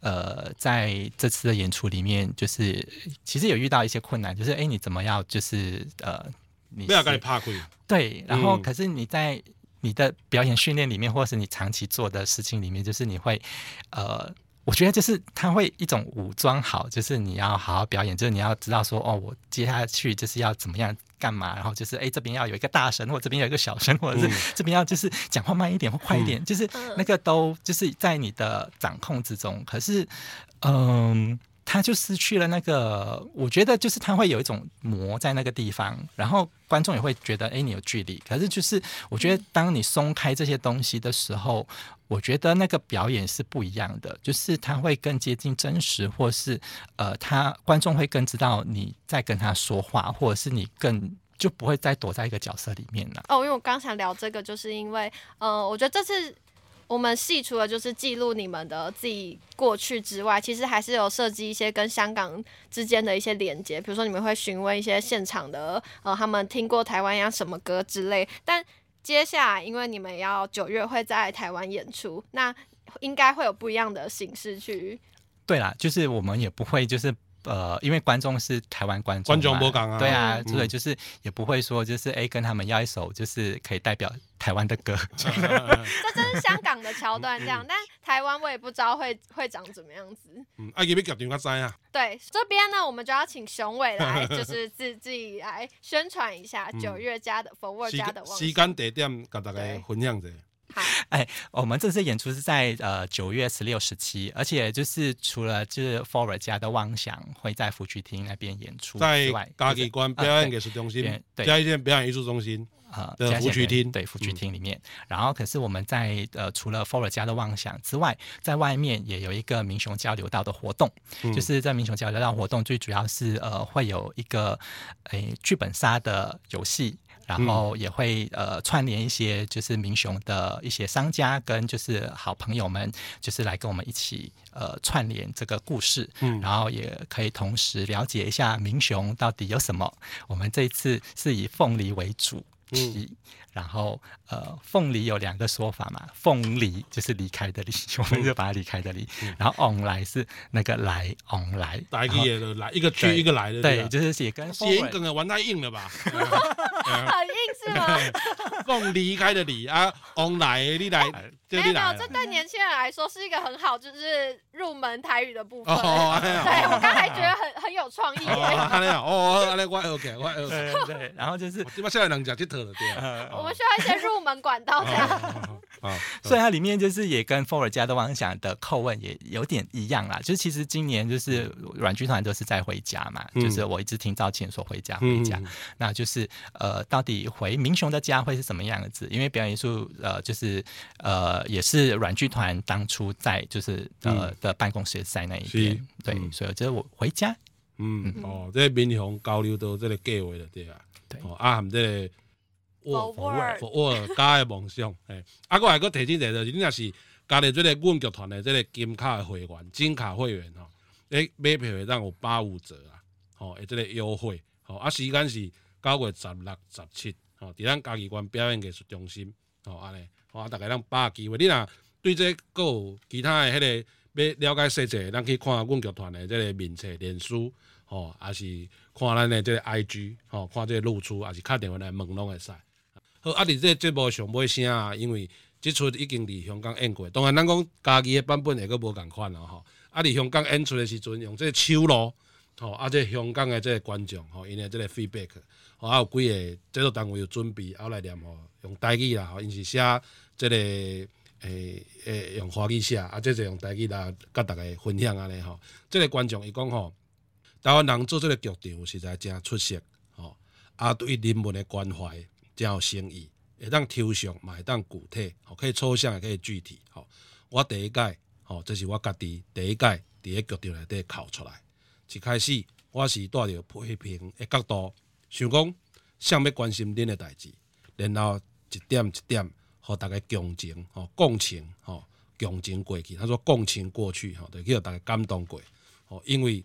C: 呃，在这次的演出里面，就是其实有遇到一些困难，就是哎，你怎么要？就是呃，你
A: 不要跟你怕鬼。
C: 对，然后可是你在你的表演训练里面，或是你长期做的事情里面，就是你会呃。我觉得就是他会一种武装好，就是你要好好表演，就是你要知道说哦，我接下去就是要怎么样干嘛，然后就是哎这边要有一个大声，或者这边有一个小声，或者是这边要就是讲话慢一点或快一点，嗯、就是那个都就是在你的掌控之中。可是，嗯。他就失去了那个，我觉得就是他会有一种膜在那个地方，然后观众也会觉得，哎，你有距离。可是就是我觉得，当你松开这些东西的时候，我觉得那个表演是不一样的，就是他会更接近真实，或是呃，他观众会更知道你在跟他说话，或者是你更就不会再躲在一个角色里面了。
B: 哦，因为我刚想聊这个，就是因为呃，我觉得这次。我们戏除了就是记录你们的自己过去之外，其实还是有设计一些跟香港之间的一些连接，比如说你们会询问一些现场的，呃，他们听过台湾呀什么歌之类。但接下来，因为你们要九月会在台湾演出，那应该会有不一样的形式去。
C: 对啦，就是我们也不会就是。呃，因为观众是台湾观众，
A: 观众播港啊，
C: 对啊，所以就是也不会说就是哎，跟他们要一首就是可以代表台湾的歌。[laughs]
B: 这真是香港的桥段，这样，但台湾我也不知道会会长怎么样子。
A: 嗯，啊，要不要决定个知啊？
B: 对，这边呢，我们就要请雄伟来，[laughs] 就是自自己来宣传一下九月家的 Forward 家的。
A: 时间地点跟大家分享一下。[laughs]
C: 哎，我们这次演出是在呃九月十六、十七，而且就是除了就是 Forward 家的妄想会在福剧厅那边演出，
A: 在嘉义关表演艺术中心，嘉义县表演艺术中心啊的福剧厅，
C: 对福剧厅里面。然后，可是我们在呃除了 Forward 家的妄想之外，在外面也有一个民雄交流道的活动，嗯、就是在民雄交流道活动，最主要是呃会有一个诶剧本杀的游戏。然后也会呃串联一些就是民雄的一些商家跟就是好朋友们，就是来跟我们一起呃串联这个故事，嗯，然后也可以同时了解一下民雄到底有什么。我们这一次是以凤梨为主题。嗯然后，呃，凤梨有两个说法嘛，凤梨就是离开的离，我们就把它离开的离。嗯、然后 on 来是那个来 on 来，
A: 打一个也的来，一个去一个来的，
C: 对，就是也跟
A: 谐音梗啊，玩太硬了吧？[laughs]
B: 很硬是吗？
A: 凤离开的离啊，on 来你来。[laughs]
B: 没有，没有，这对年轻人来说是一个很好，就是入门台语的部分。哦，对，我刚才觉得很很有创意。
A: 哦，哦，我 OK，我 OK。
C: 对，然后就是，
A: 基本上现在能讲就特了对。
B: 我们需要一些入门管道这样。[laughs] [laughs]
C: 所以它里面就是也跟 Forward 家的妄想的叩问也有点一样啦。就是其实今年就是阮剧团都是在回家嘛，就是我一直听赵倩说回家回家，那就是呃，到底回民雄的家会是什么样子？因为表演艺术呃，就是呃。呃，也是阮剧团当初在就是呃的办公室在那一边，对，所以就是我回家，
A: 嗯，哦，这民雄交流到这个计划了，对啊，对，啊，含这个
B: Forward
A: Forward 家的梦想，哎，啊，我还阁提醒一下，就是你若是加入这个阮剧团的这个金卡的会员、金卡会员吼，诶，买票会当有八五折啊，吼，诶，这个优惠，吼，啊，时间是九月十六、十七，吼，伫咱嘉义县表演艺术中心，吼，安尼。啊，大家让把握机会，你若对这个有其他的迄个要了解细节，咱去看阮剧团的这个面册、脸书，吼，还是看咱的这个 IG，吼，看这个露出，还是打电话来问拢会使。好，啊，伫这个节目上尾声啊，因为这出已经伫香港演过，当然咱讲家己的版本会阁无共款咯，吼。啊，伫香港演出的时阵，用这个手咯，吼，啊，这香港的这个观众，吼，因的这个 feedback，吼，啊有几个制作单位有准备，后来念吼，用台语啦，吼，因是写。这个诶诶、用华语写，啊，这就用台语来甲大家分享安尼吼。这个观众伊讲吼，台湾人做这个剧场实在真出色吼，啊，对人文的关怀真有诚意，会当抽象嘛会当具体，吼，可以抽象也可以具体吼。我第一届吼，这是我家己第一届伫个剧场内底考出来，一开始我是带着批评的角度，想讲想要关心恁的代志，然后一点一点。和大家共情，吼共情，吼共情过去。他说共情过去，吼就叫大家感动过。吼，因为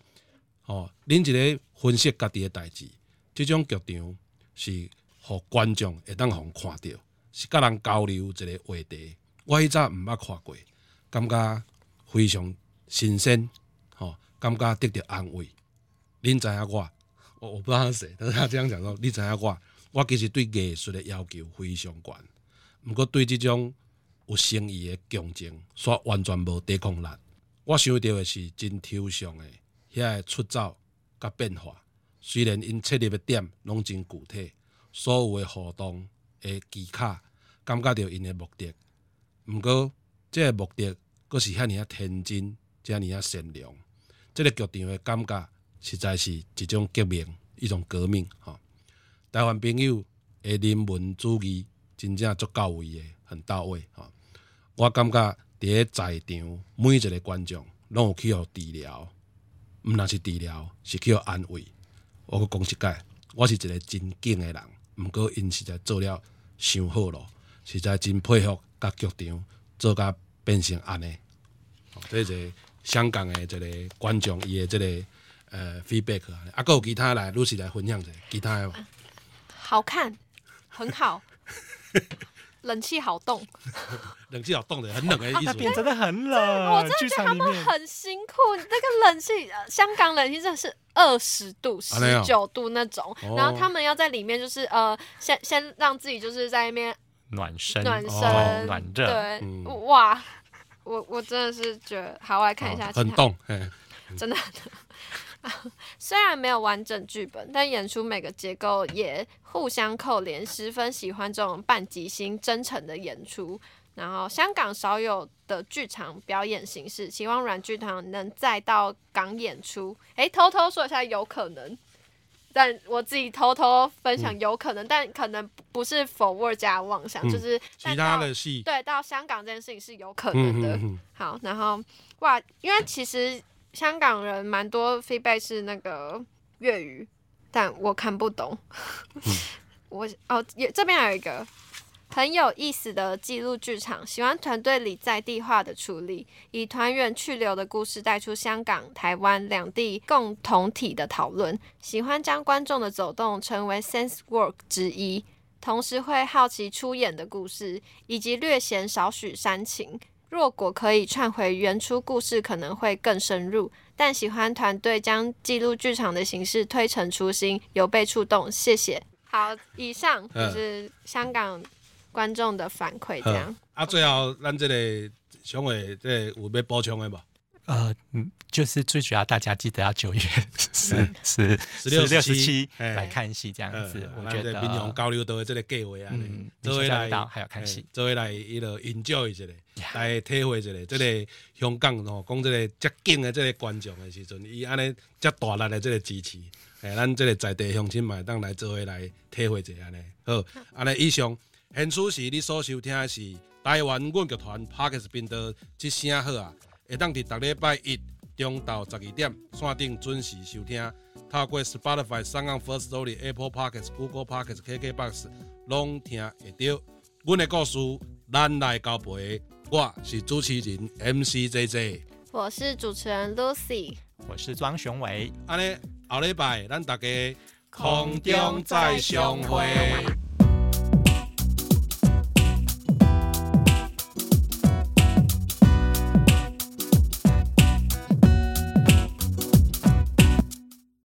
A: 吼恁一个分析家己的代志，这种剧场是互观众会当互看到，是甲人交流一个话题。我迄早毋捌看过，感觉非常新鲜，吼感觉得到安慰。恁知影我，我我不知道是谁，但是他这样讲说，你知影我，我其实对艺术的要求非常悬。毋过对这种有诚意的共情，煞完全无抵抗力。我想到的是真抽象的遐个出走甲变化。虽然因切入的点拢真具体，所有的互动的技巧，感觉到因的目的。毋过即个目的，阁是遐尔啊天真，遮尔啊善良。即个剧场的感觉，实在是一种革命，一种革命。吼，台湾朋友的人文主义。真正足到位的，很到位哈！我感觉伫个在场每一个观众拢有去互治疗，毋那是治疗，是去互安慰。我阁讲一解，我是一个真敬的人，毋过因实在做了伤好咯，实在真佩服甲剧场做甲变成安尼。这是香港的一个观众伊的这个呃 feedback 啊，阁有其他来陆续来分享者，其他的
B: 好看，很好。[laughs] 冷气好冻，[laughs]
A: 冷气好冻的，很冷的意思。
C: 那边真的很冷，
B: 我真的觉得他们很辛苦。那个冷气，香港冷气真的是二十度、十九度那种，哦、然后他们要在里面，就是呃，先先让自己就是在那边
C: 暖身、
B: 暖身、
C: 哦、暖热。
B: 对，嗯、哇，我我真的是觉得，好，我来看一下，哦、
A: 很冻，
B: 真的。[laughs] 虽然没有完整剧本，但演出每个结构也互相扣连，十分喜欢这种半即兴、真诚的演出。然后香港少有的剧场表演形式，希望软剧团能再到港演出。诶，偷偷说一下，有可能，但我自己偷偷分享，有可能，嗯、但可能不是 forward 加妄想，嗯、就是
A: 其他的戏。
B: 对，到香港这件事情是有可能的。好，然后哇，因为其实。香港人蛮多 feedback 是那个粤语，但我看不懂。嗯、[laughs] 我哦，也这边还有一个很有意思的记录剧场，喜欢团队里在地化的处理，以团员去留的故事带出香港、台湾两地共同体的讨论，喜欢将观众的走动成为 sense work 之一，同时会好奇出演的故事，以及略显少许煽情。若果可以串回原初故事，可能会更深入。但喜欢团队将记录剧场的形式推陈出新，有被触动。谢谢。好，以上就是香港观众的反馈。这样
A: 啊，最后咱这个想会这个有要补充的吧？
C: 呃，嗯，就是最主要，大家记得要九月 [laughs] 十十十六十七来看戏，这样子。我觉得
A: 民雄交流都会这个计划啊，作为来
C: 还要看戏，
A: 作为来一路 enjoy 一下，来体会一下，这个香港哦，讲这个接近的这个观众的时阵，伊安尼这大力的这个支持，哎，咱这个在地乡亲嘛，当来作为来体会一下安尼。好，安尼以上，现此时你所收听的是台湾阮剧团 Parkes 频道，一声好啊。会当伫逐礼拜一中昼十二点线顶准时收听，透过 Spotify、SoundOn、Firstory、Apple Podcasts、Google Podcasts、KKBox 拢听会到。阮的故事，咱来交陪。我是主持人 MC JJ，
B: 我是主持人 Lucy，
C: 我是庄雄伟。
A: 安尼后礼拜咱大家空中再相会。